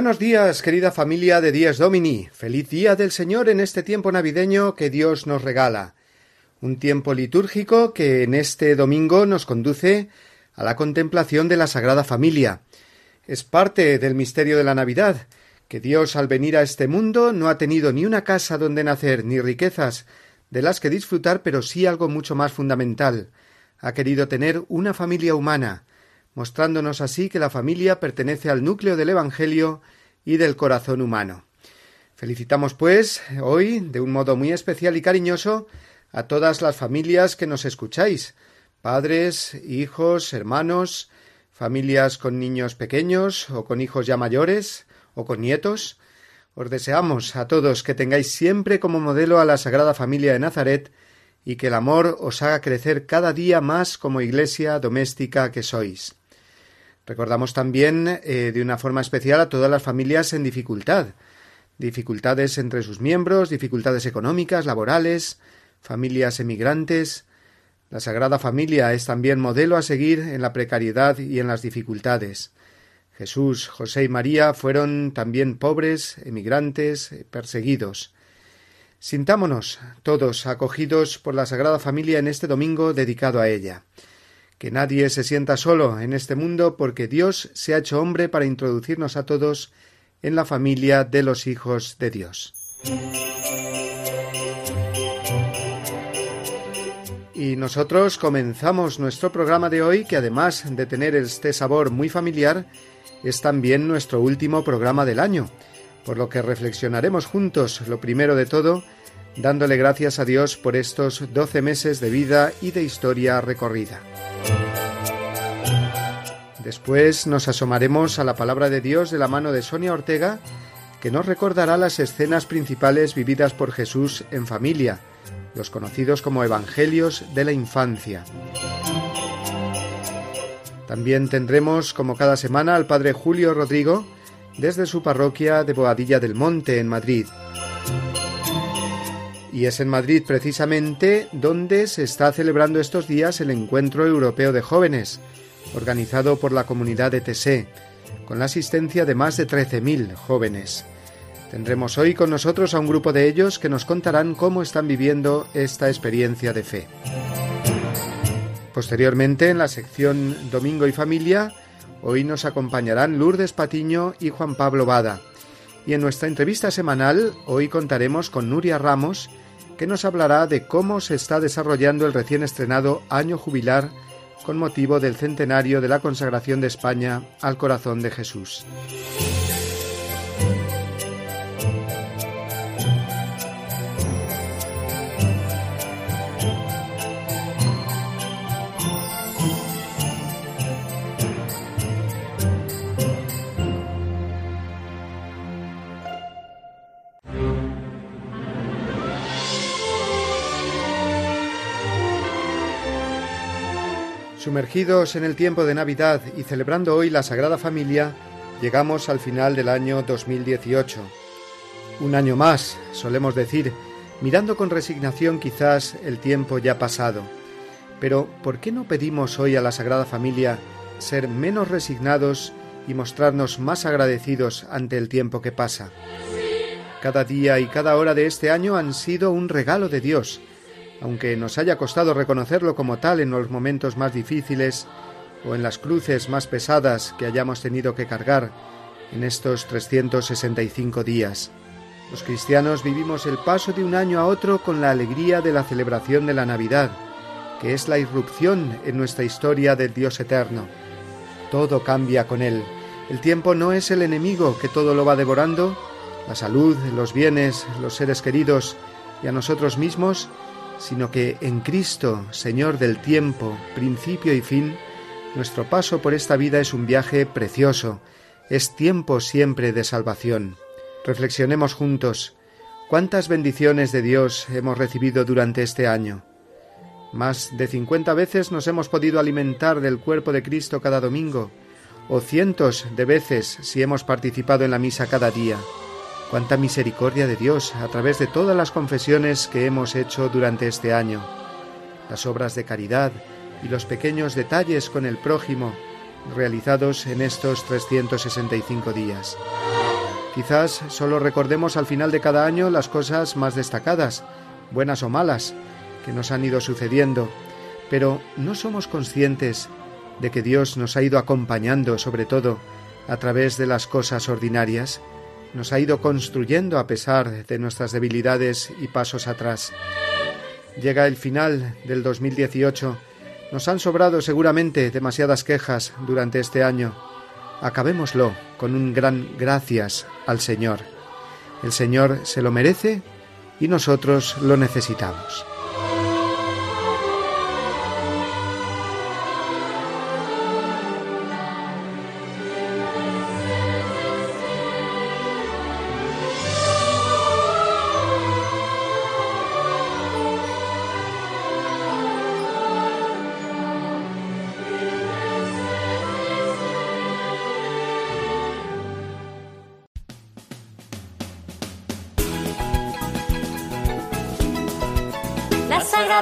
Buenos días, querida familia de Días Domini. Feliz día del Señor en este tiempo navideño que Dios nos regala. Un tiempo litúrgico que en este domingo nos conduce a la contemplación de la Sagrada Familia. Es parte del misterio de la Navidad, que Dios al venir a este mundo no ha tenido ni una casa donde nacer, ni riquezas de las que disfrutar, pero sí algo mucho más fundamental. Ha querido tener una familia humana, mostrándonos así que la familia pertenece al núcleo del Evangelio y del corazón humano. Felicitamos, pues, hoy, de un modo muy especial y cariñoso, a todas las familias que nos escucháis, padres, hijos, hermanos, familias con niños pequeños o con hijos ya mayores o con nietos. Os deseamos a todos que tengáis siempre como modelo a la Sagrada Familia de Nazaret y que el amor os haga crecer cada día más como iglesia doméstica que sois. Recordamos también eh, de una forma especial a todas las familias en dificultad, dificultades entre sus miembros, dificultades económicas, laborales, familias emigrantes. La Sagrada Familia es también modelo a seguir en la precariedad y en las dificultades. Jesús, José y María fueron también pobres, emigrantes, perseguidos. Sintámonos todos acogidos por la Sagrada Familia en este domingo dedicado a ella que nadie se sienta solo en este mundo porque Dios se ha hecho hombre para introducirnos a todos en la familia de los hijos de Dios. Y nosotros comenzamos nuestro programa de hoy, que además de tener este sabor muy familiar, es también nuestro último programa del año, por lo que reflexionaremos juntos, lo primero de todo, dándole gracias a Dios por estos doce meses de vida y de historia recorrida. Después nos asomaremos a la palabra de Dios de la mano de Sonia Ortega, que nos recordará las escenas principales vividas por Jesús en familia, los conocidos como Evangelios de la Infancia. También tendremos, como cada semana, al Padre Julio Rodrigo desde su parroquia de Boadilla del Monte, en Madrid. Y es en Madrid precisamente donde se está celebrando estos días el Encuentro Europeo de Jóvenes, organizado por la comunidad de Tessé, con la asistencia de más de 13.000 jóvenes. Tendremos hoy con nosotros a un grupo de ellos que nos contarán cómo están viviendo esta experiencia de fe. Posteriormente, en la sección Domingo y Familia, hoy nos acompañarán Lourdes Patiño y Juan Pablo Bada. Y en nuestra entrevista semanal, hoy contaremos con Nuria Ramos, que nos hablará de cómo se está desarrollando el recién estrenado Año Jubilar con motivo del centenario de la consagración de España al corazón de Jesús. Sumergidos en el tiempo de Navidad y celebrando hoy la Sagrada Familia, llegamos al final del año 2018. Un año más, solemos decir, mirando con resignación quizás el tiempo ya pasado. Pero, ¿por qué no pedimos hoy a la Sagrada Familia ser menos resignados y mostrarnos más agradecidos ante el tiempo que pasa? Cada día y cada hora de este año han sido un regalo de Dios, aunque nos haya costado reconocerlo como tal en los momentos más difíciles o en las cruces más pesadas que hayamos tenido que cargar en estos 365 días. Los cristianos vivimos el paso de un año a otro con la alegría de la celebración de la Navidad, que es la irrupción en nuestra historia del Dios eterno. Todo cambia con Él. El tiempo no es el enemigo que todo lo va devorando. La salud, los bienes, los seres queridos y a nosotros mismos sino que en Cristo, Señor del tiempo, principio y fin, nuestro paso por esta vida es un viaje precioso, es tiempo siempre de salvación. Reflexionemos juntos cuántas bendiciones de Dios hemos recibido durante este año. Más de cincuenta veces nos hemos podido alimentar del cuerpo de Cristo cada domingo, o cientos de veces si hemos participado en la misa cada día. Cuánta misericordia de Dios a través de todas las confesiones que hemos hecho durante este año. Las obras de caridad y los pequeños detalles con el prójimo realizados en estos 365 días. Quizás solo recordemos al final de cada año las cosas más destacadas, buenas o malas, que nos han ido sucediendo, pero no somos conscientes de que Dios nos ha ido acompañando sobre todo a través de las cosas ordinarias, nos ha ido construyendo a pesar de nuestras debilidades y pasos atrás. Llega el final del 2018, nos han sobrado seguramente demasiadas quejas durante este año. Acabémoslo con un gran gracias al Señor. El Señor se lo merece y nosotros lo necesitamos.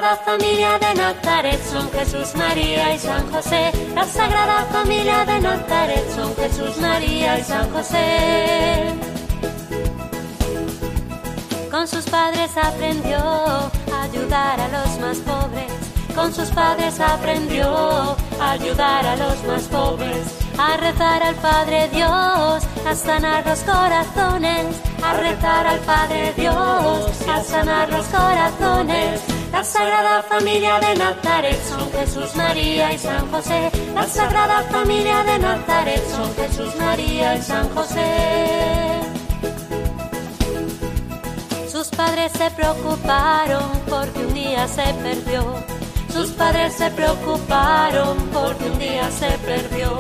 Sagrada Familia de Nazaret son Jesús, María y San José. La Sagrada Familia de Nazaret son Jesús, María y San José. Con sus padres aprendió a ayudar a los más pobres. Con sus padres aprendió a ayudar a los más pobres. A rezar al Padre Dios, a sanar los corazones. A rezar al Padre Dios, a sanar los corazones la Sagrada Familia de Nazaret son Jesús, María y San José. La Sagrada Familia de Nazaret son Jesús, María y San José. Sus padres se preocuparon porque un día se perdió. Sus padres se preocuparon porque un día se perdió.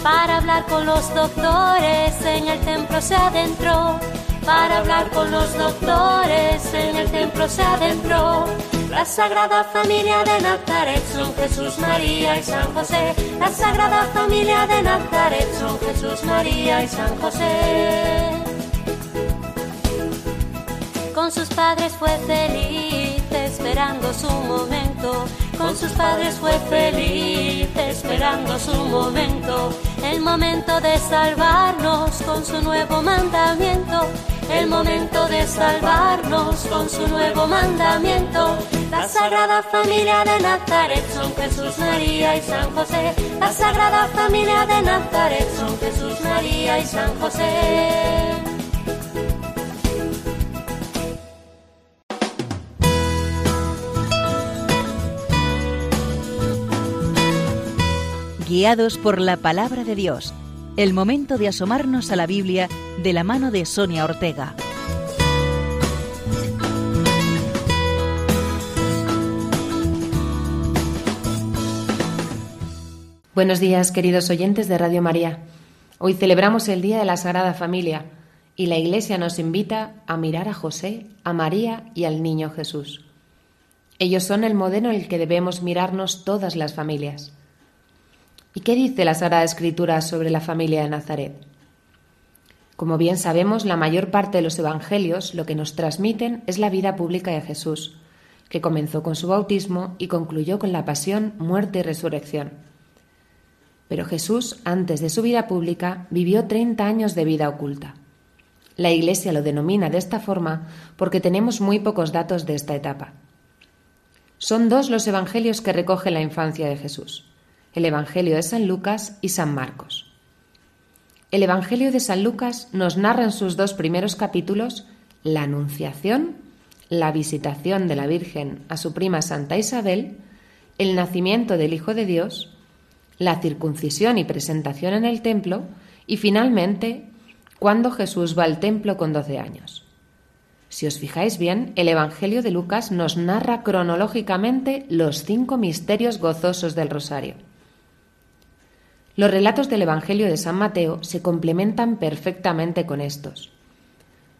Para hablar con los doctores en el templo se adentró. Para hablar con los doctores en el templo se adentró. La Sagrada Familia de Nazaret son Jesús, María y San José. La Sagrada Familia de Nazaret son Jesús, María y San José. Con sus padres fue feliz esperando su momento. Con sus padres fue feliz esperando su momento. El momento de salvarnos con su nuevo mandamiento el momento de salvarnos con su nuevo mandamiento. La Sagrada Familia de Nazaret son Jesús, María y San José. La Sagrada Familia de Nazaret son Jesús, María y San José. Guiados por la palabra de Dios el momento de asomarnos a la Biblia de la mano de Sonia Ortega. Buenos días, queridos oyentes de Radio María. Hoy celebramos el Día de la Sagrada Familia y la Iglesia nos invita a mirar a José, a María y al Niño Jesús. Ellos son el modelo en el que debemos mirarnos todas las familias. ¿Y qué dice la Sagrada Escritura sobre la familia de Nazaret? Como bien sabemos, la mayor parte de los evangelios lo que nos transmiten es la vida pública de Jesús, que comenzó con su bautismo y concluyó con la pasión, muerte y resurrección. Pero Jesús, antes de su vida pública, vivió 30 años de vida oculta. La Iglesia lo denomina de esta forma porque tenemos muy pocos datos de esta etapa. Son dos los evangelios que recogen la infancia de Jesús el Evangelio de San Lucas y San Marcos. El Evangelio de San Lucas nos narra en sus dos primeros capítulos la Anunciación, la visitación de la Virgen a su prima Santa Isabel, el nacimiento del Hijo de Dios, la circuncisión y presentación en el templo y finalmente cuando Jesús va al templo con doce años. Si os fijáis bien, el Evangelio de Lucas nos narra cronológicamente los cinco misterios gozosos del Rosario. Los relatos del Evangelio de San Mateo se complementan perfectamente con estos.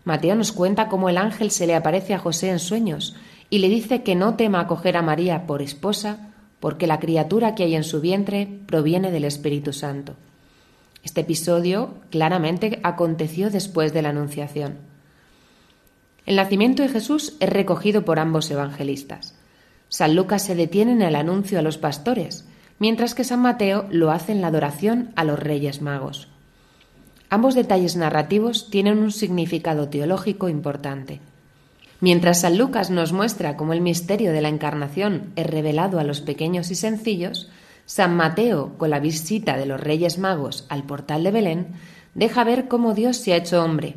Mateo nos cuenta cómo el ángel se le aparece a José en sueños y le dice que no tema acoger a María por esposa, porque la criatura que hay en su vientre proviene del Espíritu Santo. Este episodio claramente aconteció después de la Anunciación. El nacimiento de Jesús es recogido por ambos evangelistas. San Lucas se detiene en el anuncio a los pastores, mientras que San Mateo lo hace en la adoración a los Reyes Magos. Ambos detalles narrativos tienen un significado teológico importante. Mientras San Lucas nos muestra cómo el misterio de la encarnación es revelado a los pequeños y sencillos, San Mateo, con la visita de los Reyes Magos al portal de Belén, deja ver cómo Dios se ha hecho hombre.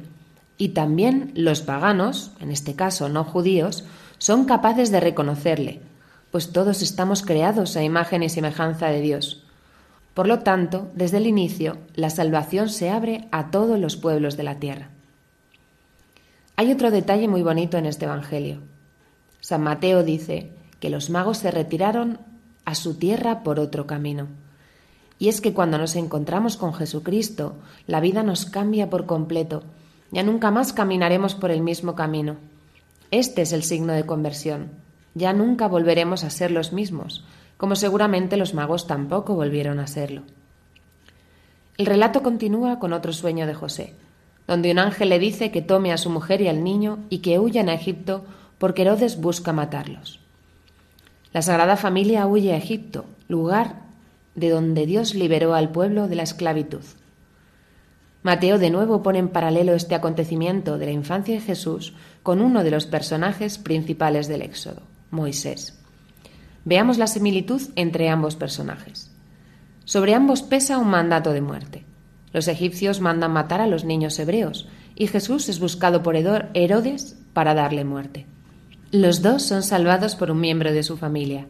Y también los paganos, en este caso no judíos, son capaces de reconocerle, pues todos estamos creados a imagen y semejanza de Dios. Por lo tanto, desde el inicio, la salvación se abre a todos los pueblos de la tierra. Hay otro detalle muy bonito en este Evangelio. San Mateo dice que los magos se retiraron a su tierra por otro camino. Y es que cuando nos encontramos con Jesucristo, la vida nos cambia por completo. Ya nunca más caminaremos por el mismo camino. Este es el signo de conversión. Ya nunca volveremos a ser los mismos, como seguramente los magos tampoco volvieron a serlo. El relato continúa con otro sueño de José donde un ángel le dice que tome a su mujer y al niño y que huyan a Egipto porque Herodes busca matarlos. La Sagrada Familia huye a Egipto, lugar de donde Dios liberó al pueblo de la esclavitud. Mateo de nuevo pone en paralelo este acontecimiento de la infancia de Jesús con uno de los personajes principales del Éxodo, Moisés. Veamos la similitud entre ambos personajes. Sobre ambos pesa un mandato de muerte. Los egipcios mandan matar a los niños hebreos y Jesús es buscado por Herodes para darle muerte. Los dos son salvados por un miembro de su familia.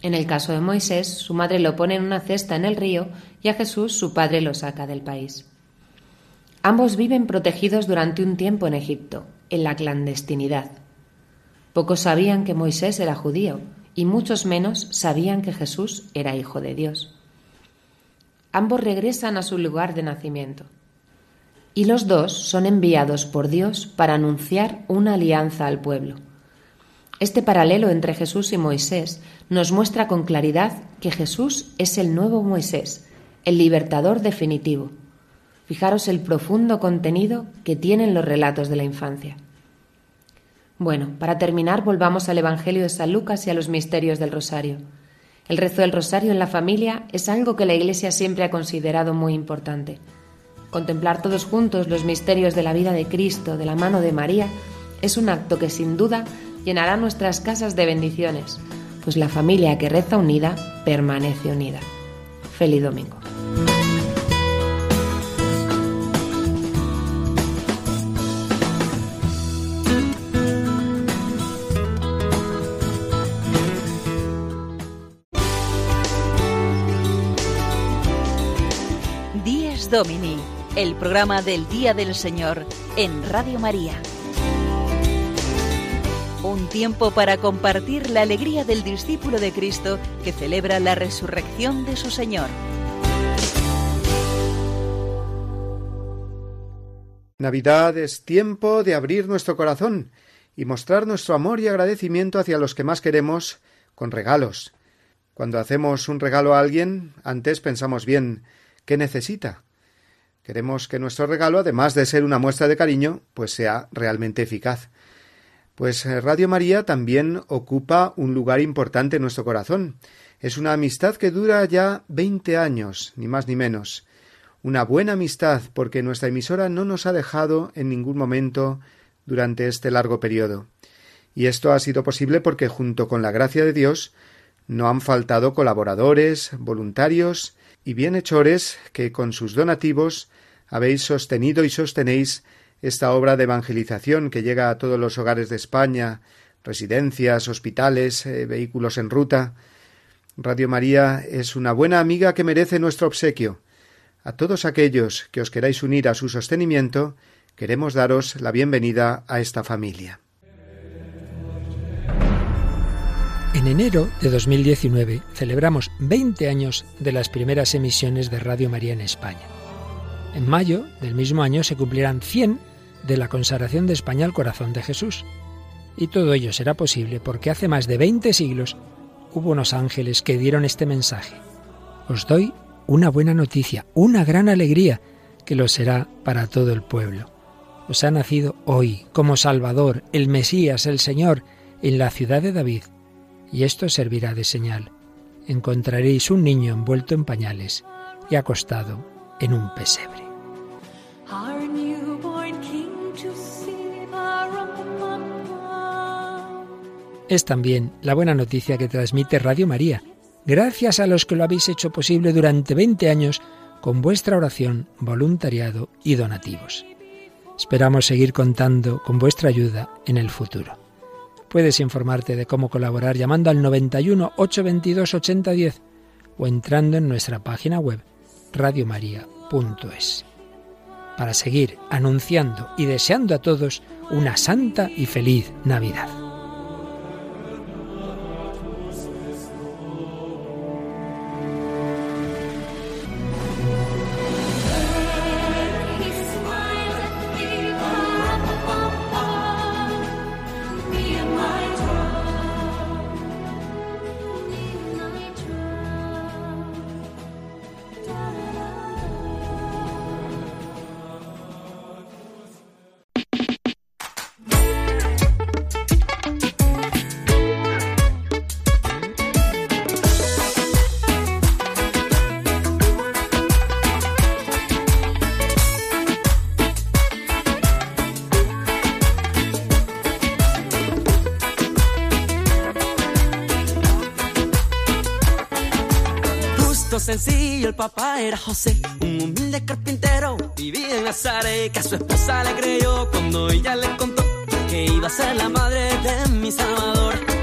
En el caso de Moisés, su madre lo pone en una cesta en el río y a Jesús su padre lo saca del país. Ambos viven protegidos durante un tiempo en Egipto, en la clandestinidad. Pocos sabían que Moisés era judío y muchos menos sabían que Jesús era hijo de Dios ambos regresan a su lugar de nacimiento. Y los dos son enviados por Dios para anunciar una alianza al pueblo. Este paralelo entre Jesús y Moisés nos muestra con claridad que Jesús es el nuevo Moisés, el libertador definitivo. Fijaros el profundo contenido que tienen los relatos de la infancia. Bueno, para terminar volvamos al Evangelio de San Lucas y a los misterios del Rosario. El rezo del rosario en la familia es algo que la Iglesia siempre ha considerado muy importante. Contemplar todos juntos los misterios de la vida de Cristo de la mano de María es un acto que sin duda llenará nuestras casas de bendiciones, pues la familia que reza unida permanece unida. Feliz domingo. Domini, el programa del Día del Señor en Radio María. Un tiempo para compartir la alegría del discípulo de Cristo que celebra la resurrección de su Señor. Navidad es tiempo de abrir nuestro corazón y mostrar nuestro amor y agradecimiento hacia los que más queremos con regalos. Cuando hacemos un regalo a alguien, antes pensamos bien qué necesita. Queremos que nuestro regalo, además de ser una muestra de cariño, pues sea realmente eficaz. Pues eh, Radio María también ocupa un lugar importante en nuestro corazón. Es una amistad que dura ya veinte años, ni más ni menos. Una buena amistad, porque nuestra emisora no nos ha dejado en ningún momento durante este largo periodo. Y esto ha sido posible porque, junto con la gracia de Dios, no han faltado colaboradores, voluntarios y bienhechores que con sus donativos habéis sostenido y sostenéis esta obra de evangelización que llega a todos los hogares de España, residencias, hospitales, eh, vehículos en ruta. Radio María es una buena amiga que merece nuestro obsequio. A todos aquellos que os queráis unir a su sostenimiento, queremos daros la bienvenida a esta familia. En enero de 2019 celebramos 20 años de las primeras emisiones de Radio María en España. En mayo del mismo año se cumplirán 100 de la consagración de España al corazón de Jesús. Y todo ello será posible porque hace más de 20 siglos hubo unos ángeles que dieron este mensaje. Os doy una buena noticia, una gran alegría, que lo será para todo el pueblo. Os ha nacido hoy como Salvador, el Mesías, el Señor, en la ciudad de David y esto servirá de señal. Encontraréis un niño envuelto en pañales y acostado en un pesebre. Es también la buena noticia que transmite Radio María, gracias a los que lo habéis hecho posible durante 20 años con vuestra oración, voluntariado y donativos. Esperamos seguir contando con vuestra ayuda en el futuro. Puedes informarte de cómo colaborar llamando al 91 822 8010 o entrando en nuestra página web radiomaria.es. Para seguir anunciando y deseando a todos una santa y feliz Navidad. Sencillo, el papá era José, un humilde carpintero, vivía en Nazaret, que a su esposa le creyó cuando ella le contó que iba a ser la madre de mi Salvador.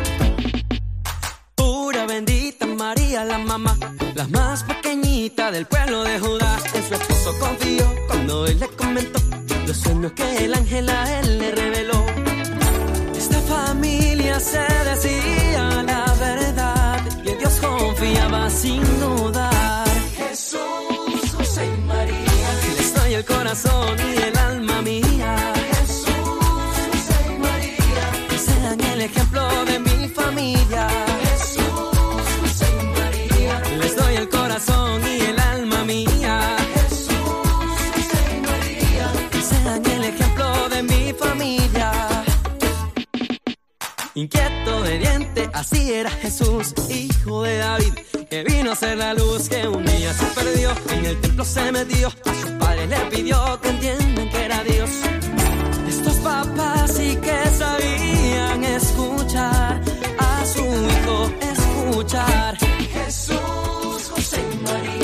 Que vino a ser la luz que un día se perdió, en el templo se metió, a sus padres le pidió que entiendan que era Dios. Estos papás sí que sabían escuchar a su hijo escuchar. Jesús, José y María.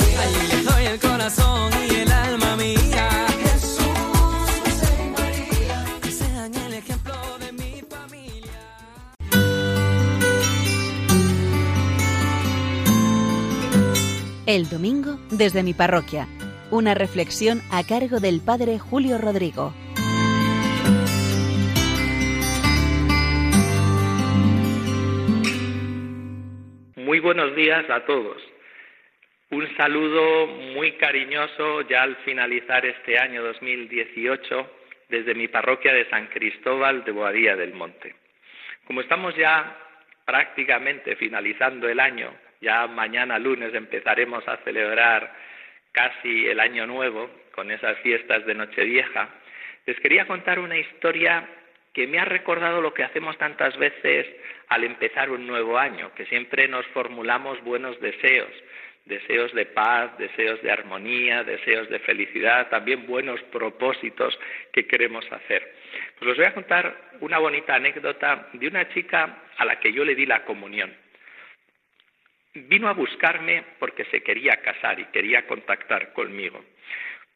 El domingo desde mi parroquia. Una reflexión a cargo del Padre Julio Rodrigo. Muy buenos días a todos. Un saludo muy cariñoso ya al finalizar este año 2018 desde mi parroquia de San Cristóbal de Boadía del Monte. Como estamos ya prácticamente finalizando el año, ya mañana lunes empezaremos a celebrar casi el año nuevo con esas fiestas de Nochevieja. Les quería contar una historia que me ha recordado lo que hacemos tantas veces al empezar un nuevo año, que siempre nos formulamos buenos deseos, deseos de paz, deseos de armonía, deseos de felicidad, también buenos propósitos que queremos hacer. Pues os voy a contar una bonita anécdota de una chica a la que yo le di la comunión. Vino a buscarme porque se quería casar y quería contactar conmigo.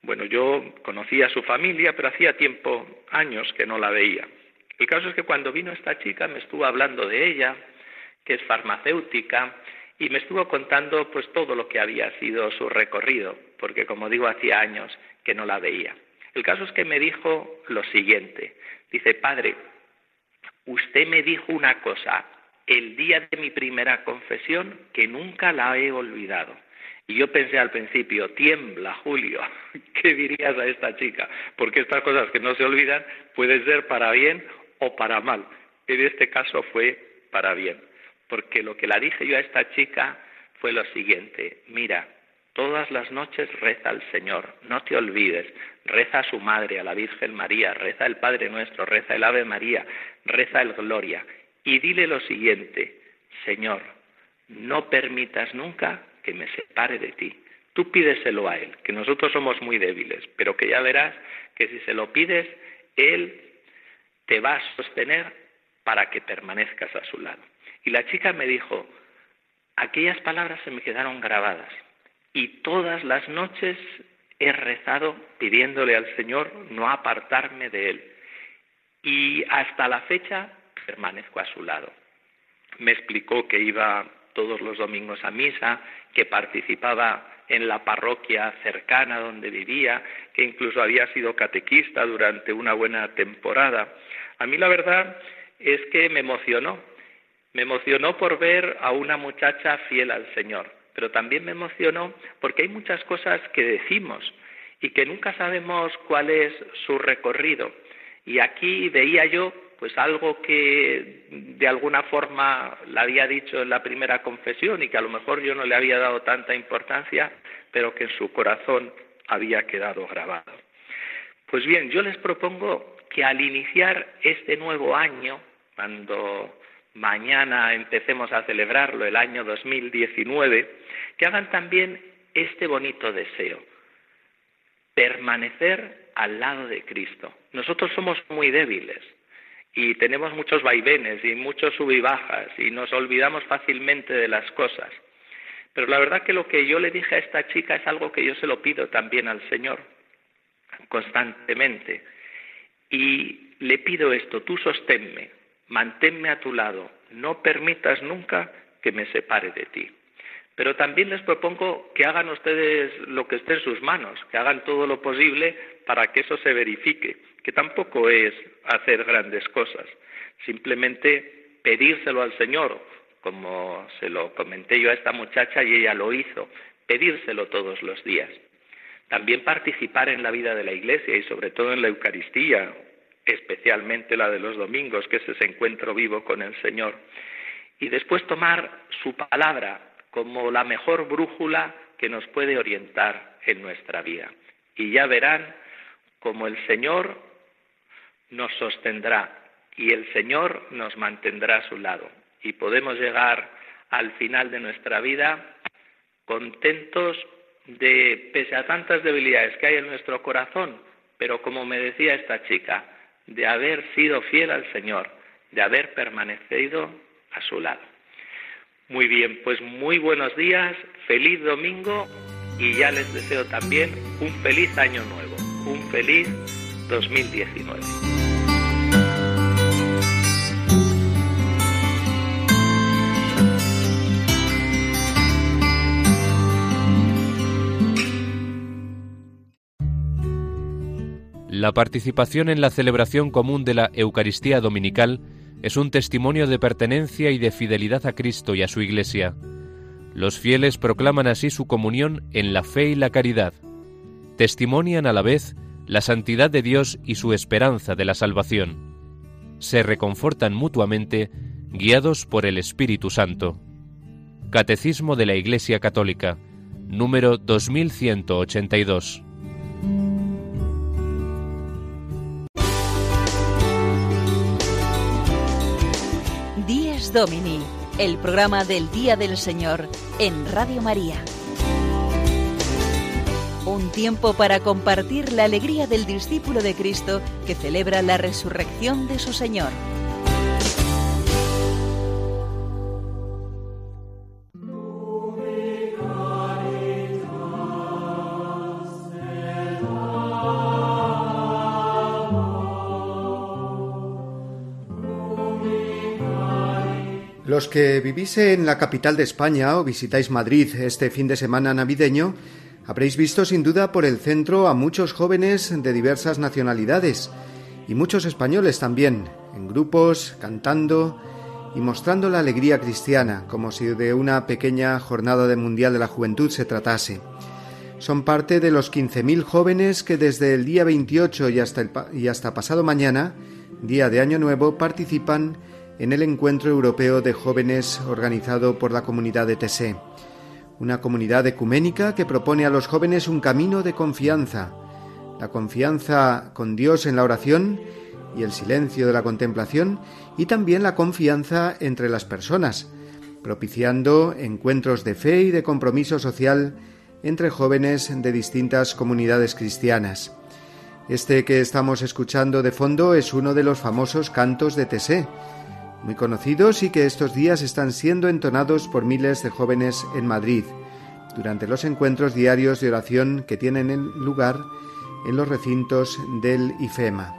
Bueno, yo conocía a su familia, pero hacía tiempo, años que no la veía. El caso es que cuando vino esta chica me estuvo hablando de ella, que es farmacéutica, y me estuvo contando pues todo lo que había sido su recorrido, porque como digo, hacía años que no la veía. El caso es que me dijo lo siguiente. Dice, padre, usted me dijo una cosa el día de mi primera confesión que nunca la he olvidado. Y yo pensé al principio, tiembla, Julio, ¿qué dirías a esta chica? Porque estas cosas que no se olvidan pueden ser para bien o para mal. En este caso fue para bien, porque lo que la dije yo a esta chica fue lo siguiente, mira, todas las noches reza al Señor, no te olvides, reza a su madre, a la Virgen María, reza el Padre Nuestro, reza el Ave María, reza el Gloria, y dile lo siguiente, Señor, no permitas nunca que me separe de ti. Tú pídeselo a Él, que nosotros somos muy débiles, pero que ya verás que si se lo pides, Él te va a sostener para que permanezcas a su lado. Y la chica me dijo, aquellas palabras se me quedaron grabadas y todas las noches he rezado pidiéndole al Señor no apartarme de Él. Y hasta la fecha permanezco a su lado. Me explicó que iba todos los domingos a misa, que participaba en la parroquia cercana donde vivía, que incluso había sido catequista durante una buena temporada. A mí la verdad es que me emocionó, me emocionó por ver a una muchacha fiel al Señor, pero también me emocionó porque hay muchas cosas que decimos y que nunca sabemos cuál es su recorrido. Y aquí veía yo pues algo que de alguna forma le había dicho en la primera confesión y que a lo mejor yo no le había dado tanta importancia, pero que en su corazón había quedado grabado. Pues bien, yo les propongo que al iniciar este nuevo año, cuando mañana empecemos a celebrarlo, el año 2019, que hagan también este bonito deseo, permanecer al lado de Cristo. Nosotros somos muy débiles y tenemos muchos vaivenes y muchos sub y y nos olvidamos fácilmente de las cosas. Pero la verdad que lo que yo le dije a esta chica es algo que yo se lo pido también al Señor constantemente. Y le pido esto, tú sosténme, manténme a tu lado, no permitas nunca que me separe de ti. Pero también les propongo que hagan ustedes lo que esté en sus manos, que hagan todo lo posible para que eso se verifique, que tampoco es hacer grandes cosas, simplemente pedírselo al Señor, como se lo comenté yo a esta muchacha y ella lo hizo, pedírselo todos los días. También participar en la vida de la Iglesia y sobre todo en la Eucaristía, especialmente la de los domingos, que es ese encuentro vivo con el Señor. Y después tomar su palabra como la mejor brújula que nos puede orientar en nuestra vida. Y ya verán como el Señor nos sostendrá y el Señor nos mantendrá a su lado. Y podemos llegar al final de nuestra vida contentos de, pese a tantas debilidades que hay en nuestro corazón, pero como me decía esta chica, de haber sido fiel al Señor, de haber permanecido a su lado. Muy bien, pues muy buenos días, feliz domingo y ya les deseo también un feliz año nuevo, un feliz 2019. La participación en la celebración común de la Eucaristía Dominical es un testimonio de pertenencia y de fidelidad a Cristo y a su Iglesia. Los fieles proclaman así su comunión en la fe y la caridad. Testimonian a la vez la santidad de Dios y su esperanza de la salvación. Se reconfortan mutuamente, guiados por el Espíritu Santo. Catecismo de la Iglesia Católica, número 2182. Dies Domini, el programa del Día del Señor en Radio María. Un tiempo para compartir la alegría del discípulo de Cristo que celebra la resurrección de su Señor. Los que vivís en la capital de España o visitáis Madrid este fin de semana navideño, Habréis visto sin duda por el centro a muchos jóvenes de diversas nacionalidades y muchos españoles también, en grupos, cantando y mostrando la alegría cristiana, como si de una pequeña jornada de Mundial de la Juventud se tratase. Son parte de los 15.000 jóvenes que desde el día 28 y hasta, y hasta pasado mañana, día de Año Nuevo, participan en el Encuentro Europeo de Jóvenes organizado por la comunidad de Tessé una comunidad ecuménica que propone a los jóvenes un camino de confianza, la confianza con Dios en la oración y el silencio de la contemplación, y también la confianza entre las personas, propiciando encuentros de fe y de compromiso social entre jóvenes de distintas comunidades cristianas. Este que estamos escuchando de fondo es uno de los famosos cantos de Tessé, muy conocidos y que estos días están siendo entonados por miles de jóvenes en Madrid, durante los encuentros diarios de oración que tienen en lugar en los recintos del IFEMA.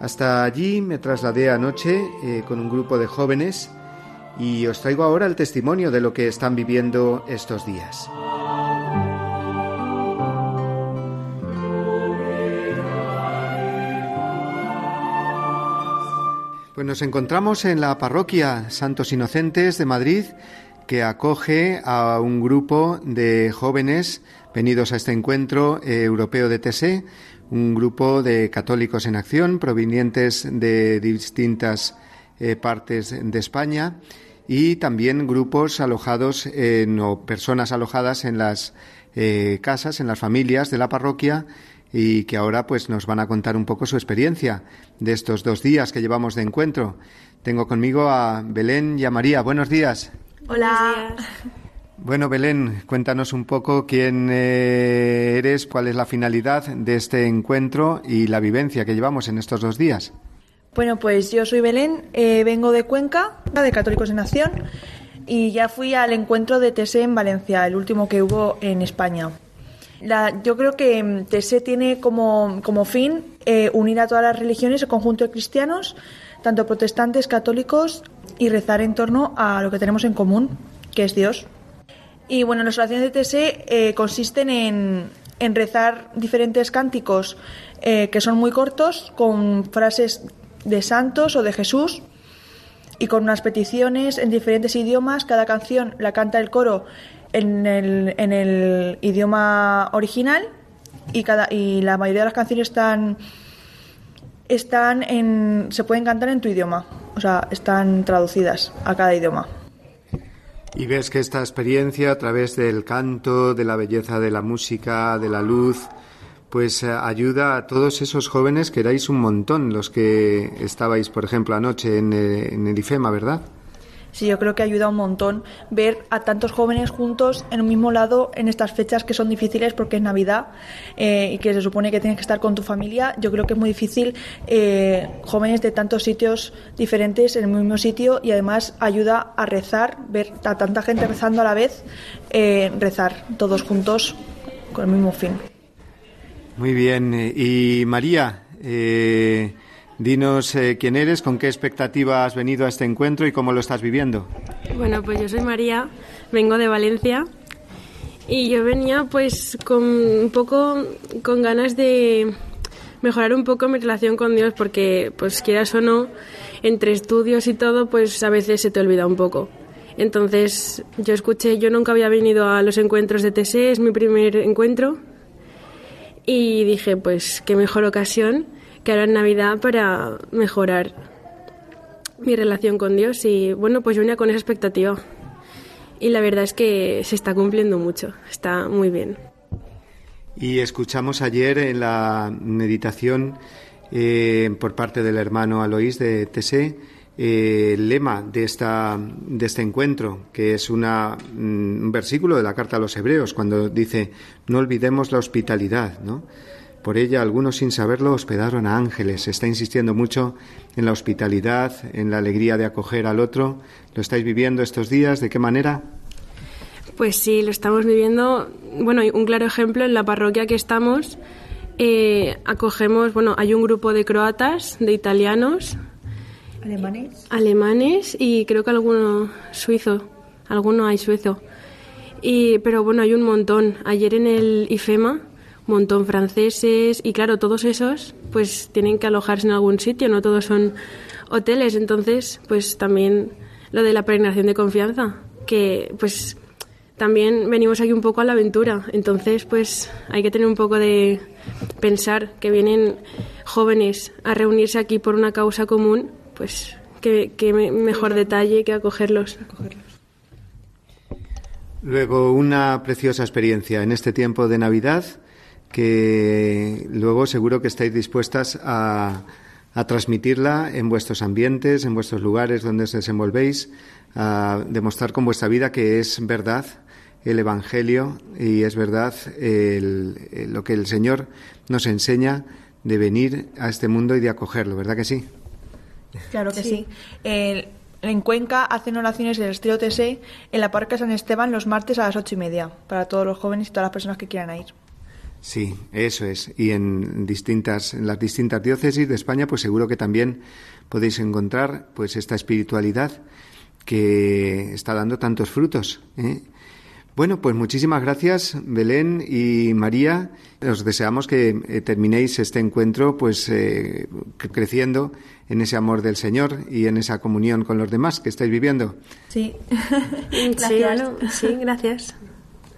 Hasta allí me trasladé anoche eh, con un grupo de jóvenes y os traigo ahora el testimonio de lo que están viviendo estos días. Pues nos encontramos en la parroquia Santos Inocentes de Madrid, que acoge a un grupo de jóvenes venidos a este encuentro eh, europeo de TSE, un grupo de católicos en acción provenientes de distintas eh, partes de España y también grupos alojados en, o personas alojadas en las eh, casas, en las familias de la parroquia y que ahora pues nos van a contar un poco su experiencia de estos dos días que llevamos de encuentro. Tengo conmigo a Belén y a María. Buenos días. Hola. Bueno, Belén, cuéntanos un poco quién eh, eres, cuál es la finalidad de este encuentro y la vivencia que llevamos en estos dos días. Bueno, pues yo soy Belén, eh, vengo de Cuenca, de Católicos en Acción, y ya fui al encuentro de TSE en Valencia, el último que hubo en España. La- yo creo que mm, TSE tiene como, como fin eh, unir a todas las religiones, el conjunto de cristianos, tanto protestantes, católicos, y rezar en torno a lo que tenemos en común, que es Dios. Y bueno, las oraciones de TSE eh, consisten en, en rezar diferentes cánticos eh, que son muy cortos, con frases de santos o de Jesús y con unas peticiones en diferentes idiomas. Cada canción la canta el coro en el, en el idioma original y, cada, y la mayoría de las canciones están, están en, se pueden cantar en tu idioma, o sea, están traducidas a cada idioma. Y ves que esta experiencia a través del canto, de la belleza de la música, de la luz, pues eh, ayuda a todos esos jóvenes que erais un montón los que estabais, por ejemplo, anoche en, eh, en el IFEMA, ¿verdad? Sí, yo creo que ayuda un montón ver a tantos jóvenes juntos en un mismo lado en estas fechas que son difíciles porque es Navidad eh, y que se supone que tienes que estar con tu familia. Yo creo que es muy difícil eh, jóvenes de tantos sitios diferentes en el mismo sitio y además ayuda a rezar, ver a tanta gente rezando a la vez, eh, rezar todos juntos con el mismo fin. Muy bien. Y María, dinos eh, quién eres, con qué expectativa has venido a este encuentro y cómo lo estás viviendo. Bueno, pues yo soy María, vengo de Valencia y yo venía pues con un poco con ganas de mejorar un poco mi relación con Dios porque pues quieras o no, entre estudios y todo pues a veces se te olvida un poco. Entonces yo escuché, yo nunca había venido a los encuentros de TSE, es mi primer encuentro y dije pues qué mejor ocasión que ahora en Navidad para mejorar mi relación con Dios y bueno, pues yo venía con esa expectativa. Y la verdad es que se está cumpliendo mucho, está muy bien. Y escuchamos ayer en la meditación eh, por parte del hermano Aloís de Tessé eh, el lema de, esta, de este encuentro, que es una, mm, un versículo de la carta a los hebreos, cuando dice, no olvidemos la hospitalidad, ¿no? Por ella algunos sin saberlo hospedaron a ángeles. Se está insistiendo mucho en la hospitalidad, en la alegría de acoger al otro. ¿Lo estáis viviendo estos días? ¿De qué manera? Pues sí, lo estamos viviendo. Bueno, un claro ejemplo en la parroquia que estamos. eh, acogemos, bueno, hay un grupo de croatas, de italianos, ¿Alemanes? alemanes y creo que alguno suizo, alguno hay suizo. Y, pero bueno, hay un montón. Ayer en el IFEMA, montón franceses y claro, todos esos pues tienen que alojarse en algún sitio, no todos son hoteles. Entonces, pues también lo de la peregrinación de confianza, que pues también venimos aquí un poco a la aventura. Entonces, pues hay que tener un poco de pensar que vienen jóvenes a reunirse aquí por una causa común, pues qué, qué me- mejor detalle que acogerlos. Luego, una preciosa experiencia en este tiempo de Navidad que luego seguro que estáis dispuestas a, a transmitirla en vuestros ambientes, en vuestros lugares donde os desenvolvéis, a demostrar con vuestra vida que es verdad el Evangelio y es verdad el- el- lo que el Señor nos enseña de venir a este mundo y de acogerlo, ¿verdad que sí? Claro que Sí. sí. El- en Cuenca hacen oraciones del estilo TC en la Parroquia San Esteban los martes a las ocho y media para todos los jóvenes y todas las personas que quieran ir. Sí, eso es. Y en distintas, en las distintas diócesis de España, pues seguro que también podéis encontrar, pues esta espiritualidad que está dando tantos frutos. ¿eh? Bueno, pues muchísimas gracias, Belén y María. Os deseamos que eh, terminéis este encuentro, pues eh, cre- creciendo en ese amor del Señor y en esa comunión con los demás que estáis viviendo. Sí. Sí, Gracias. bueno, sí, gracias.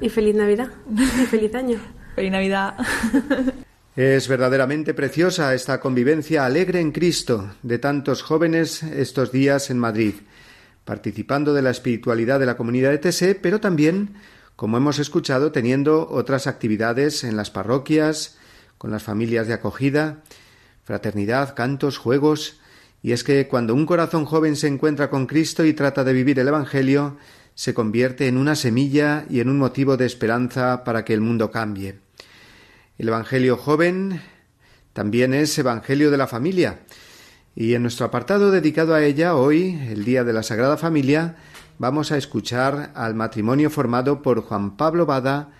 Y feliz Navidad. Y feliz año. Es verdaderamente preciosa esta convivencia alegre en Cristo de tantos jóvenes estos días en Madrid, participando de la espiritualidad de la comunidad de TSE, pero también, como hemos escuchado, teniendo otras actividades en las parroquias, con las familias de acogida, fraternidad, cantos, juegos. Y es que cuando un corazón joven se encuentra con Cristo y trata de vivir el Evangelio, se convierte en una semilla y en un motivo de esperanza para que el mundo cambie. El Evangelio joven también es Evangelio de la familia. Y en nuestro apartado dedicado a ella, hoy, el Día de la Sagrada Familia, vamos a escuchar al matrimonio formado por Juan Pablo Bada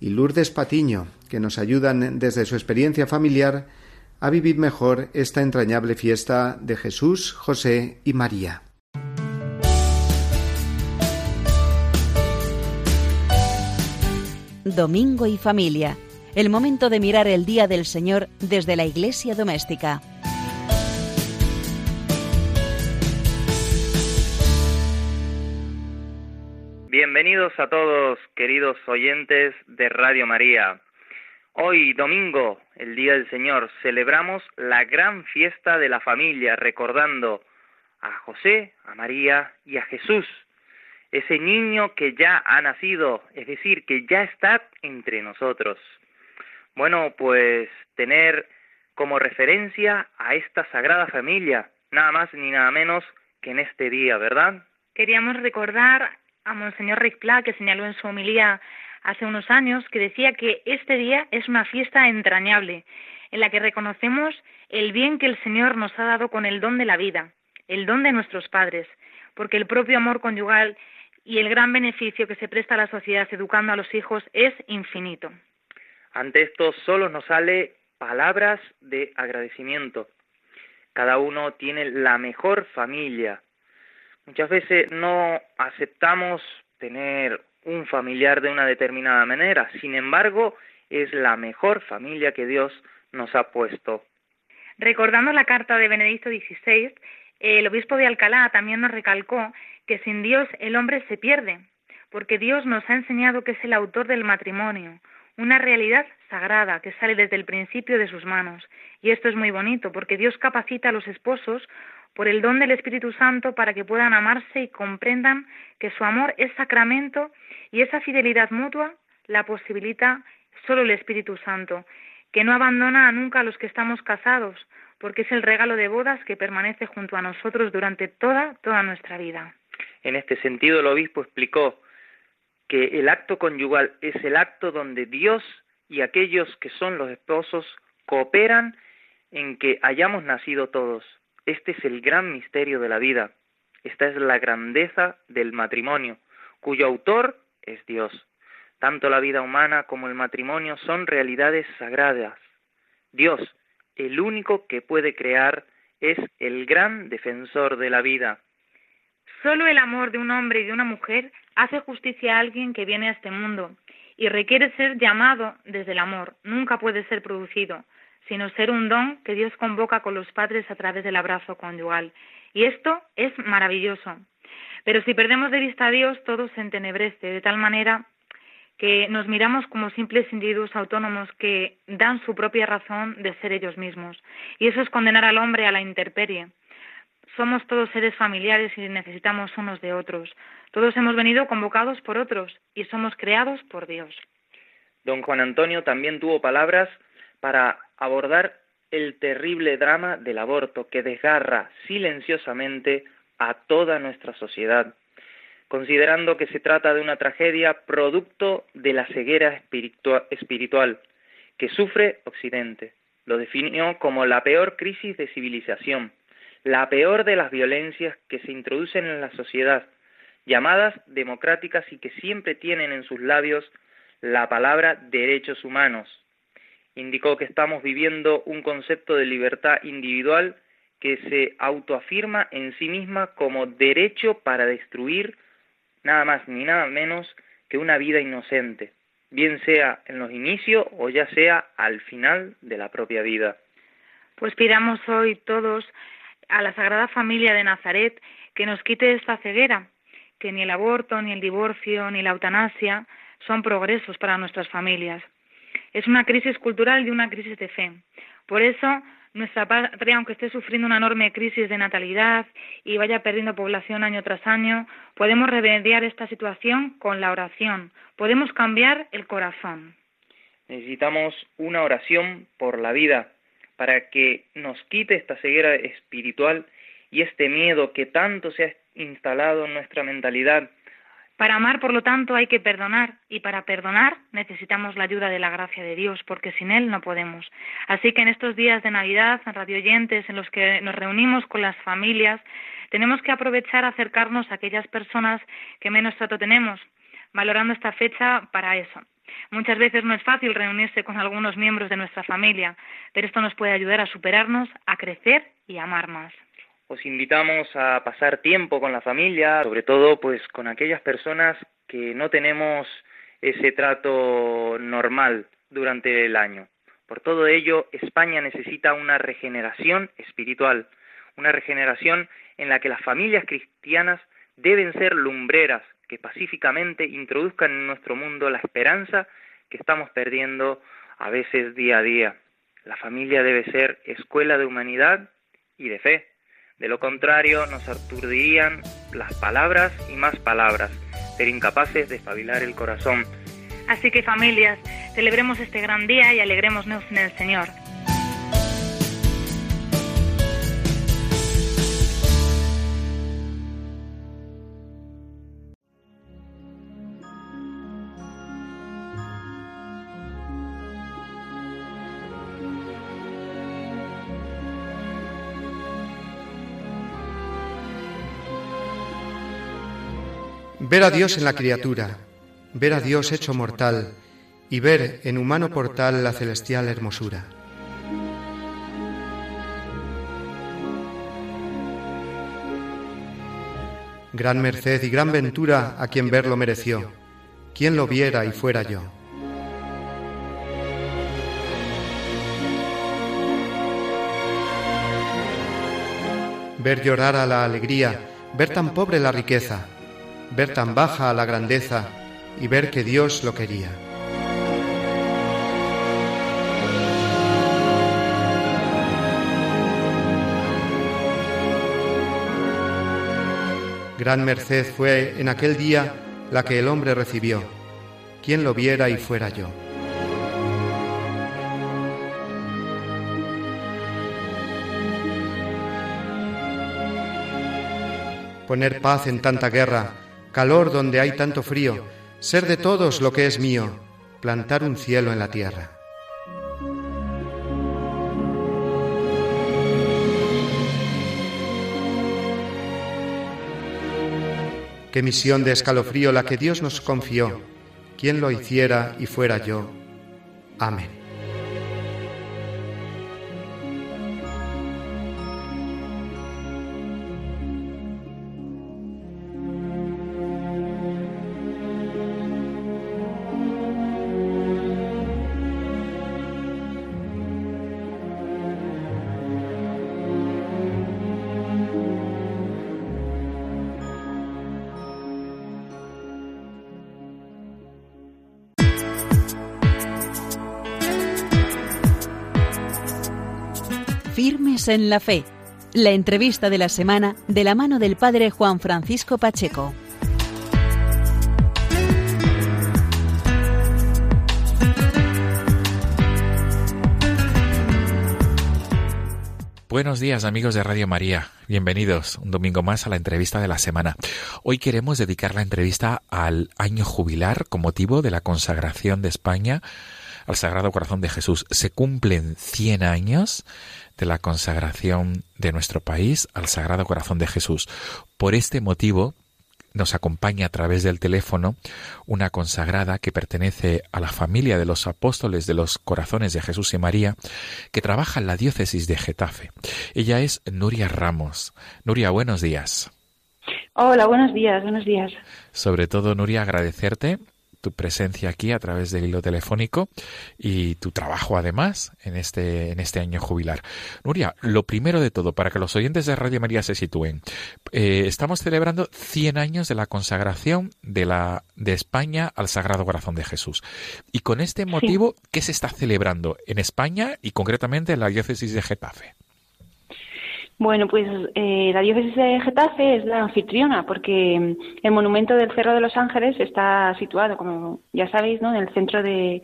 y Lourdes Patiño, que nos ayudan desde su experiencia familiar a vivir mejor esta entrañable fiesta de Jesús, José y María. Domingo y familia. El momento de mirar el día del Señor desde la iglesia doméstica. Bienvenidos a todos, queridos oyentes de Radio María. Hoy, domingo, el Día del Señor, celebramos la gran fiesta de la familia, recordando a José, a María y a Jesús, ese niño que ya ha nacido, es decir, que ya está entre nosotros. Bueno, pues tener como referencia a esta sagrada familia, nada más ni nada menos que en este día, ¿verdad? Queríamos recordar a Monseñor Rick Pla, que señaló en su homilía hace unos años, que decía que este día es una fiesta entrañable, en la que reconocemos el bien que el Señor nos ha dado con el don de la vida, el don de nuestros padres, porque el propio amor conyugal y el gran beneficio que se presta a la sociedad educando a los hijos es infinito. Ante esto solo nos sale palabras de agradecimiento. Cada uno tiene la mejor familia. Muchas veces no aceptamos tener un familiar de una determinada manera, sin embargo, es la mejor familia que Dios nos ha puesto. Recordando la carta de Benedicto XVI, el obispo de Alcalá también nos recalcó que sin Dios el hombre se pierde, porque Dios nos ha enseñado que es el autor del matrimonio, una realidad sagrada que sale desde el principio de sus manos. Y esto es muy bonito, porque Dios capacita a los esposos por el don del Espíritu Santo para que puedan amarse y comprendan que su amor es sacramento y esa fidelidad mutua la posibilita solo el Espíritu Santo, que no abandona nunca a los que estamos casados, porque es el regalo de bodas que permanece junto a nosotros durante toda, toda nuestra vida. En este sentido, el obispo explicó que el acto conyugal es el acto donde Dios y aquellos que son los esposos cooperan en que hayamos nacido todos. Este es el gran misterio de la vida. Esta es la grandeza del matrimonio, cuyo autor es Dios. Tanto la vida humana como el matrimonio son realidades sagradas. Dios, el único que puede crear, es el gran defensor de la vida. Solo el amor de un hombre y de una mujer hace justicia a alguien que viene a este mundo y requiere ser llamado desde el amor, nunca puede ser producido, sino ser un don que Dios convoca con los padres a través del abrazo conyugal. Y esto es maravilloso. Pero si perdemos de vista a Dios, todo se entenebrece, de tal manera que nos miramos como simples individuos autónomos que dan su propia razón de ser ellos mismos. Y eso es condenar al hombre a la intemperie. Somos todos seres familiares y necesitamos unos de otros. Todos hemos venido convocados por otros y somos creados por Dios. Don Juan Antonio también tuvo palabras para abordar el terrible drama del aborto que desgarra silenciosamente a toda nuestra sociedad, considerando que se trata de una tragedia producto de la ceguera espiritua- espiritual que sufre Occidente. Lo definió como la peor crisis de civilización, la peor de las violencias que se introducen en la sociedad, llamadas democráticas y que siempre tienen en sus labios la palabra derechos humanos. Indicó que estamos viviendo un concepto de libertad individual que se autoafirma en sí misma como derecho para destruir nada más ni nada menos que una vida inocente, bien sea en los inicios o ya sea al final de la propia vida. Pues pidamos hoy todos a la Sagrada Familia de Nazaret que nos quite esta ceguera, que ni el aborto, ni el divorcio, ni la eutanasia son progresos para nuestras familias. Es una crisis cultural y una crisis de fe. Por eso, nuestra patria, aunque esté sufriendo una enorme crisis de natalidad y vaya perdiendo población año tras año, podemos remediar esta situación con la oración. Podemos cambiar el corazón. Necesitamos una oración por la vida para que nos quite esta ceguera espiritual y este miedo que tanto se ha instalado en nuestra mentalidad. Para amar, por lo tanto, hay que perdonar y para perdonar necesitamos la ayuda de la gracia de Dios, porque sin Él no podemos. Así que en estos días de Navidad, en Radio Oyentes, en los que nos reunimos con las familias, tenemos que aprovechar a acercarnos a aquellas personas que menos trato tenemos, valorando esta fecha para eso. Muchas veces no es fácil reunirse con algunos miembros de nuestra familia, pero esto nos puede ayudar a superarnos, a crecer y amar más. Os invitamos a pasar tiempo con la familia, sobre todo pues con aquellas personas que no tenemos ese trato normal durante el año. Por todo ello, España necesita una regeneración espiritual, una regeneración en la que las familias cristianas deben ser lumbreras que pacíficamente introduzcan en nuestro mundo la esperanza que estamos perdiendo a veces día a día. La familia debe ser escuela de humanidad y de fe. De lo contrario, nos aturdirían las palabras y más palabras, ser incapaces de espabilar el corazón. Así que familias, celebremos este gran día y alegrémonos en el Señor. Ver a Dios en la criatura, ver a Dios hecho mortal. y ver en humano portal la celestial hermosura. Gran merced y gran ventura a quien verlo mereció, quien lo viera y fuera yo. Ver llorar a la alegría, ver tan pobre la riqueza, ver tan baja a la grandeza y ver que Dios lo quería. Gran merced fue en aquel día la que el hombre recibió, quien lo viera y fuera yo. Poner paz en tanta guerra, calor donde hay tanto frío, ser de todos lo que es mío, plantar un cielo en la tierra. Qué misión de escalofrío la que Dios nos confió, quien lo hiciera y fuera yo. Amén. En la Fe. La entrevista de la semana de la mano del Padre Juan Francisco Pacheco. Buenos días amigos de Radio María, bienvenidos un domingo más a la entrevista de la semana. Hoy queremos dedicar la entrevista al año jubilar con motivo de la consagración de España al Sagrado Corazón de Jesús. Se cumplen 100 años de la consagración de nuestro país al Sagrado Corazón de Jesús. Por este motivo, nos acompaña a través del teléfono una consagrada que pertenece a la familia de los apóstoles de los corazones de Jesús y María, que trabaja en la diócesis de Getafe. Ella es Nuria Ramos. Nuria, buenos días. Hola, buenos días, buenos días. Sobre todo, Nuria, agradecerte tu presencia aquí a través del hilo telefónico y tu trabajo además en este, en este año jubilar. Nuria, lo primero de todo, para que los oyentes de Radio María se sitúen, eh, estamos celebrando 100 años de la consagración de, la, de España al Sagrado Corazón de Jesús. Y con este motivo, ¿qué se está celebrando en España y concretamente en la diócesis de Getafe? Bueno, pues eh, la diócesis de Getafe es la anfitriona porque mm, el monumento del Cerro de los Ángeles está situado, como ya sabéis, ¿no? en el centro de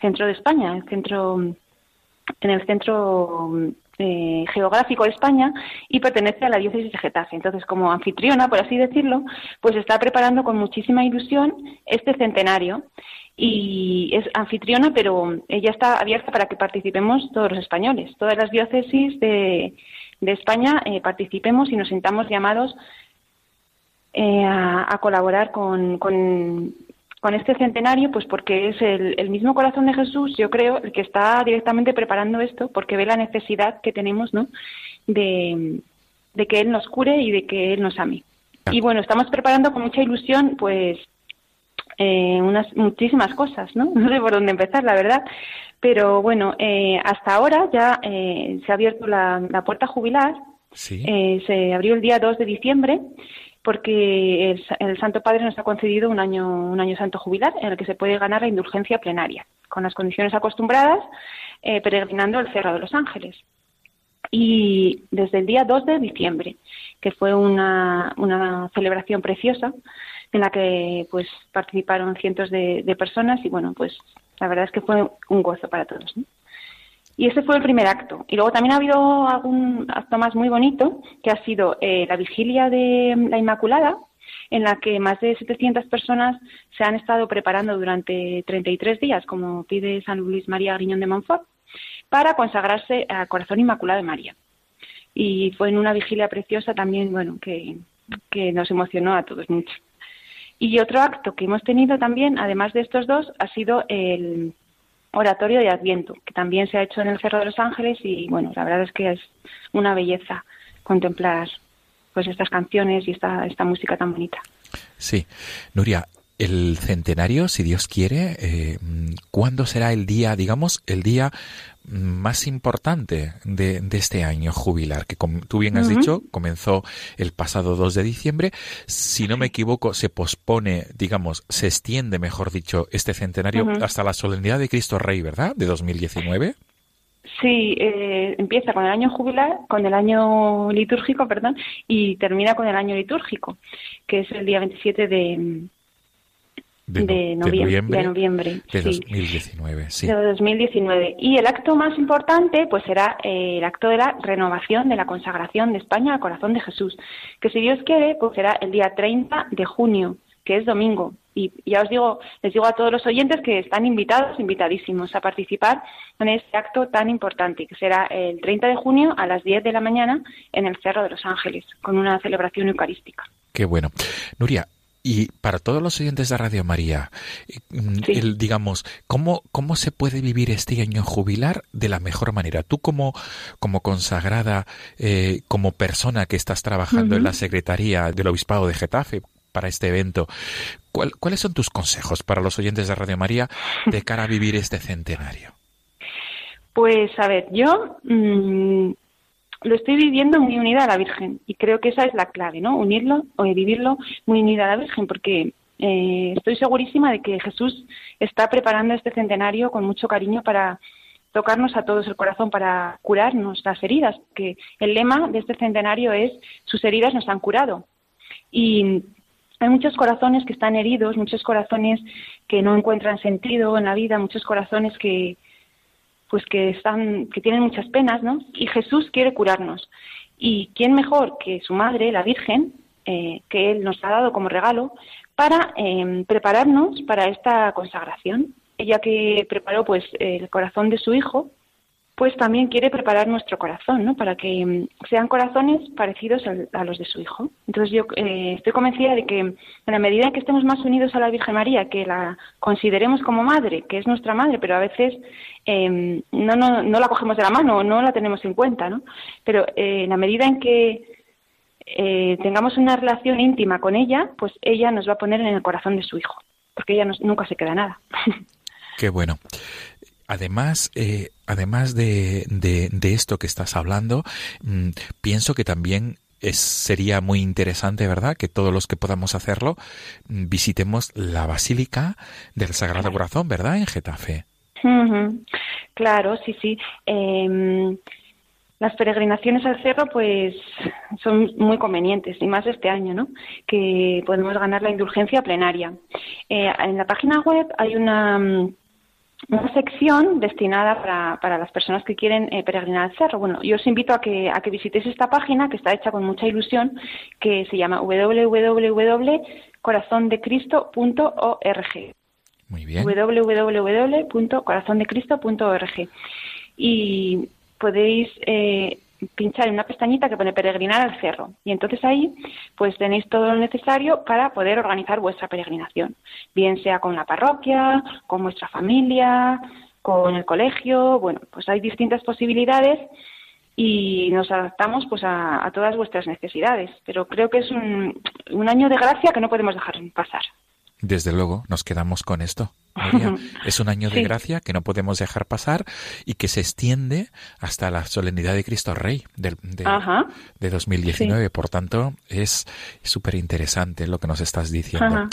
centro de España, el centro en el centro eh, geográfico de España y pertenece a la diócesis de Getafe. Entonces, como anfitriona, por así decirlo, pues está preparando con muchísima ilusión este centenario y es anfitriona, pero ella está abierta para que participemos todos los españoles, todas las diócesis de de España eh, participemos y nos sintamos llamados eh, a, colaborar con, con, este centenario, pues porque es el, mismo corazón de Jesús, yo creo, el que está directamente preparando esto, porque ve la necesidad que tenemos, ¿no? De, de que Él nos cure y de que Él nos ame. Y bueno, estamos preparando con mucha ilusión, pues, eh, unas muchísimas cosas, ¿no? No sé por dónde empezar, la verdad. Pero bueno, eh, hasta ahora ya eh, se ha abierto la, puerta jubilar. Eh, se abrió el día 2 de diciembre porque el, Santo Padre nos ha concedido un año, un año santo jubilar en el que se puede ganar la indulgencia plenaria, con las condiciones acostumbradas, peregrinando el Cerro de los Ángeles. Y desde el día 2 de diciembre, que fue una, una celebración preciosa, en la que pues participaron cientos de, de personas y bueno, pues la verdad es que fue un gozo para todos. Y ese fue el primer acto. Y luego también ha habido algún acto más muy bonito, que ha sido eh, la vigilia de la Inmaculada, en la que más de 700 personas se han estado preparando durante 33 días, como pide San Luis María Griñón de Montfort, para consagrarse al Corazón Inmaculado de María. Y fue en una vigilia preciosa también, bueno, que, que nos emocionó a todos mucho. Y otro acto que hemos tenido también, además de estos dos, ha sido el oratorio de Adviento, que también se ha hecho en el Cerro de los Ángeles y bueno, la verdad es que es una belleza contemplar pues estas canciones y esta, esta música tan bonita. Sí, Nuria, el centenario, si Dios quiere, eh, ¿cuándo será el día, digamos, el día más importante de, este año jubilar, que como tú bien has dicho, comenzó el pasado 2 de diciembre. Si no me equivoco, se pospone, digamos, se extiende, mejor dicho, este centenario hasta la solemnidad de Cristo Rey, ¿verdad? De 2019. Sí, eh, empieza con el año jubilar, con el año litúrgico, perdón, y termina con el año litúrgico, que es el día 27 de, de, noviembre, de, noviembre, de 2019, sí. De 2019. Y el acto más importante, pues será eh, el acto de la renovación de la consagración de España al corazón de Jesús, que si Dios quiere, pues será el día 30 de junio, que es domingo. Y ya os digo, les digo a todos los oyentes que están invitados, invitadísimos a participar en este acto tan importante, que será el 30 de junio a las 10 de la mañana en el Cerro de los Ángeles, con una celebración eucarística. Qué bueno. Nuria, y para todos los oyentes de Radio María, mm, digamos, ¿cómo, ¿cómo se puede vivir este año jubilar de la mejor manera? Tú como, como consagrada, eh, como persona que estás trabajando en la Secretaría del Obispado de Getafe para este evento, ¿cuáles son tus consejos para los oyentes de Radio María de cara a vivir este centenario? Pues a ver, yo mm, lo estoy viviendo muy unida a la Virgen y creo que esa es la clave, ¿no? Unirlo o vivirlo muy unida a la Virgen porque eh, estoy segurísima de que Jesús está preparando este centenario con mucho cariño para, tocarnos a todos el corazón para curarnos las heridas, que el lema de este centenario es sus heridas nos han curado. Y hay muchos corazones que están heridos, muchos corazones que no encuentran sentido en la vida, muchos corazones que pues que están que tienen muchas penas, ¿no? Y Jesús quiere curarnos. Y quién mejor que su madre, la Virgen, eh, que él nos ha dado como regalo para eh, prepararnos para esta consagración. Ella que preparó pues el corazón de su hijo, pues también quiere preparar nuestro corazón, ¿no? Para que mm, sean corazones parecidos a, los de su hijo. Entonces yo eh, estoy convencida de que en la medida en que estemos más unidos a la Virgen María, que la consideremos como madre, que es nuestra madre, pero a veces eh, no, la cogemos de la mano, no la tenemos en cuenta, ¿no? Pero eh, en la medida en que eh, tengamos una relación íntima con ella, pues ella nos va a poner en el corazón de su hijo, porque ella nos- nunca se queda nada. Qué bueno. Además, eh, además de, de, de esto que estás hablando, mm, pienso que también es, sería muy interesante, ¿verdad? Que todos los que podamos hacerlo mm, visitemos la Basílica del Sagrado Corazón, ¿verdad? En Getafe. Claro, sí, sí. Em, las peregrinaciones al cerro, pues, son muy convenientes, y más este año, ¿no? Que podemos ganar la indulgencia plenaria. Eh, en la página web hay una, mm, una sección destinada para, para las personas que quieren eh, peregrinar al cerro. Bueno, yo os invito a que, a que visitéis esta página, que está hecha con mucha ilusión, que se llama www.corazondecristo.org Muy bien. www.corazondecristo.org y podéis eh, pinchar en una pestañita que pone peregrinar al cerro. Y entonces ahí pues tenéis todo lo necesario para poder organizar vuestra peregrinación bien sea con la parroquia con vuestra familia con el colegio. Bueno pues hay distintas posibilidades y nos adaptamos pues a, todas vuestras necesidades. Pero creo que es un, un año de gracia que no podemos dejar pasar. Desde luego, nos quedamos con esto. Nuria. Es un año de Sí. gracia que no podemos dejar pasar y que se extiende hasta la solemnidad de Cristo Rey de, Ajá. de 2019. Por tanto, es súper interesante lo que nos estás diciendo.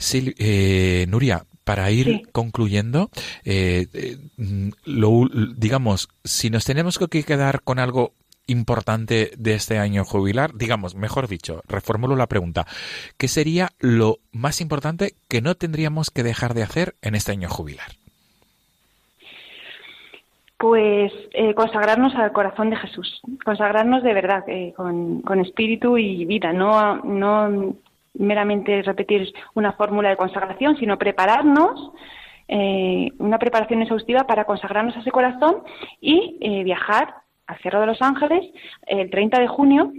Sil- eh, Nuria, para ir Sí. concluyendo, eh, eh, mm, lo digamos, si nos tenemos que quedar con algo importante de este año jubilar, digamos, mejor dicho, reformulo la pregunta, ¿qué sería lo más importante que no tendríamos que dejar de hacer en este año jubilar? Pues eh, consagrarnos al corazón de Jesús, consagrarnos de verdad, eh, con, espíritu y vida, no, no meramente repetir una fórmula de consagración, sino prepararnos, eh, una preparación exhaustiva para consagrarnos a ese corazón y viajar al Cerro de los Ángeles el 30 de junio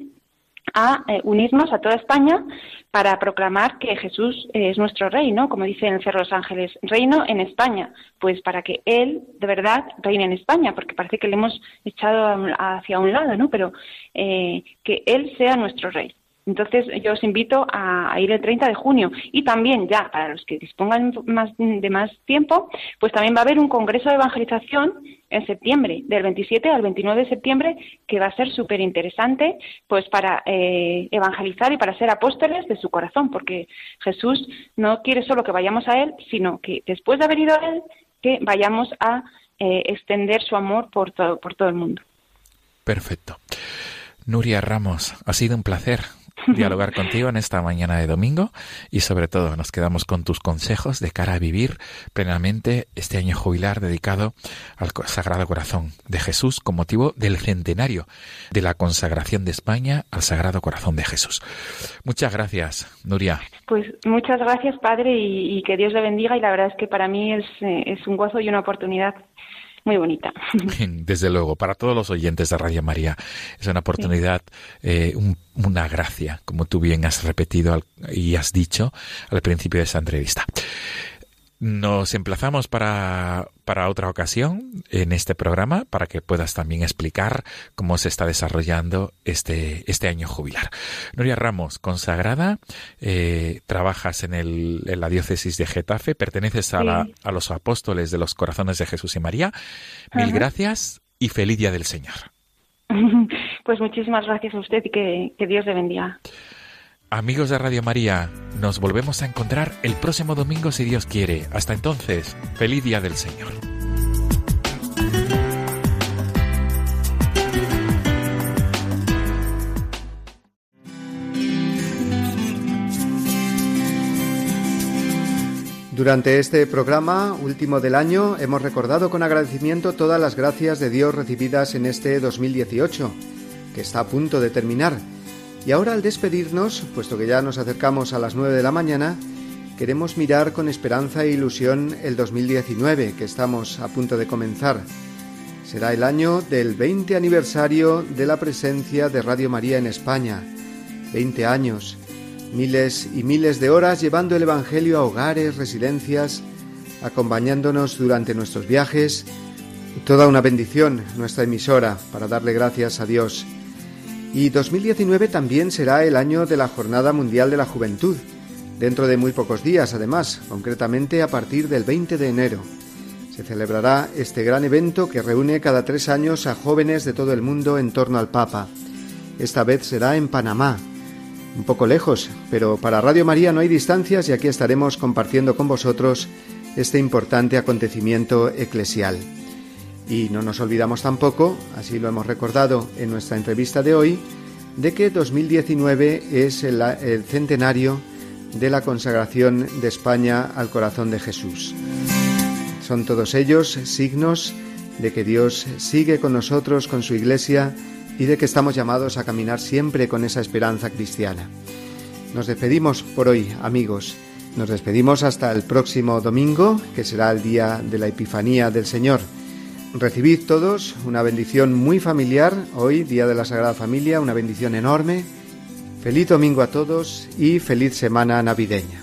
a eh, unirnos a toda España para proclamar que Jesús eh, es nuestro rey, ¿no? Como dice en el Cerro de los Ángeles, reino en España, pues para que Él de verdad reine en España, porque parece que le hemos echado hacia un lado, ¿no? Pero eh, que Él sea nuestro rey. Entonces yo os invito a, ir el 30 de junio y también ya para los que dispongan más, de más tiempo, pues también va a haber un congreso de evangelización en septiembre, del 27 al 29 de septiembre, que va a ser súper interesante, pues para eh, evangelizar y para ser apóstoles de su corazón, porque Jesús no quiere solo que vayamos a Él, sino que después de haber ido a Él, que vayamos a eh, extender su amor por todo, por todo el mundo. Perfecto. Nuria Ramos, ha sido un placer dialogar contigo en esta mañana de domingo y sobre todo nos quedamos con tus consejos de cara a vivir plenamente este año jubilar dedicado al Sagrado Corazón de Jesús con motivo del centenario de la consagración de España al Sagrado Corazón de Jesús. Muchas gracias, Nuria. Pues muchas gracias, Padre, y, y que Dios le bendiga. Y la verdad es que para mí es, eh, es un gozo y una oportunidad muy bonita. Desde luego, para todos los oyentes de Radio María, es una oportunidad, eh, un- una gracia, como tú bien has repetido al- y has dicho al principio de esta entrevista. Nos emplazamos para, para otra ocasión en este programa para que puedas también explicar cómo se está desarrollando este, este año jubilar. Nuria Ramos, consagrada, eh, trabajas en, el, en la diócesis de Getafe, perteneces a, la- a los apóstoles de los corazones de Jesús y María. Mil Ajá. gracias y feliz día del Señor. Pues muchísimas gracias a usted y que, que Dios le bendiga. Amigos de Radio María, nos volvemos a encontrar el próximo domingo si Dios quiere. Hasta entonces, feliz día del Señor. Durante este programa, último del año, hemos recordado con agradecimiento todas las gracias de Dios recibidas en este 2018, que está a punto de terminar y ahora al despedirnos, puesto que ya nos acercamos a las 9 de la mañana, queremos mirar con esperanza e ilusión el 2019, que estamos a punto de comenzar. Será el año del 20 aniversario de la presencia de Radio María en España. 20 años miles y miles de horas llevando el Evangelio a hogares, residencias, acompañándonos durante nuestros viajes. Toda una bendición nuestra emisora para darle gracias a Dios. Y 2019 también será el año de la Jornada Mundial de la Juventud, dentro de muy pocos días además, concretamente a partir del 20 de enero. Se celebrará este gran evento que reúne cada tres años a jóvenes de todo el mundo en torno al Papa. Esta vez será en Panamá, un poco lejos, pero para Radio María no hay distancias y aquí estaremos compartiendo con vosotros este importante acontecimiento eclesial. Y no nos olvidamos tampoco, así lo hemos recordado en nuestra entrevista de hoy, de que 2019 es el, centenario de la consagración de España al corazón de Jesús. Son todos ellos signos de que Dios sigue con nosotros, con su Iglesia, y de que estamos llamados a caminar siempre con esa esperanza cristiana. Nos despedimos por hoy, amigos. Nos despedimos hasta el próximo domingo, que será el día de la Epifanía del Señor. Recibid todos una bendición muy familiar, hoy, Día de la Sagrada Familia, una bendición enorme. Feliz domingo a todos y feliz semana navideña.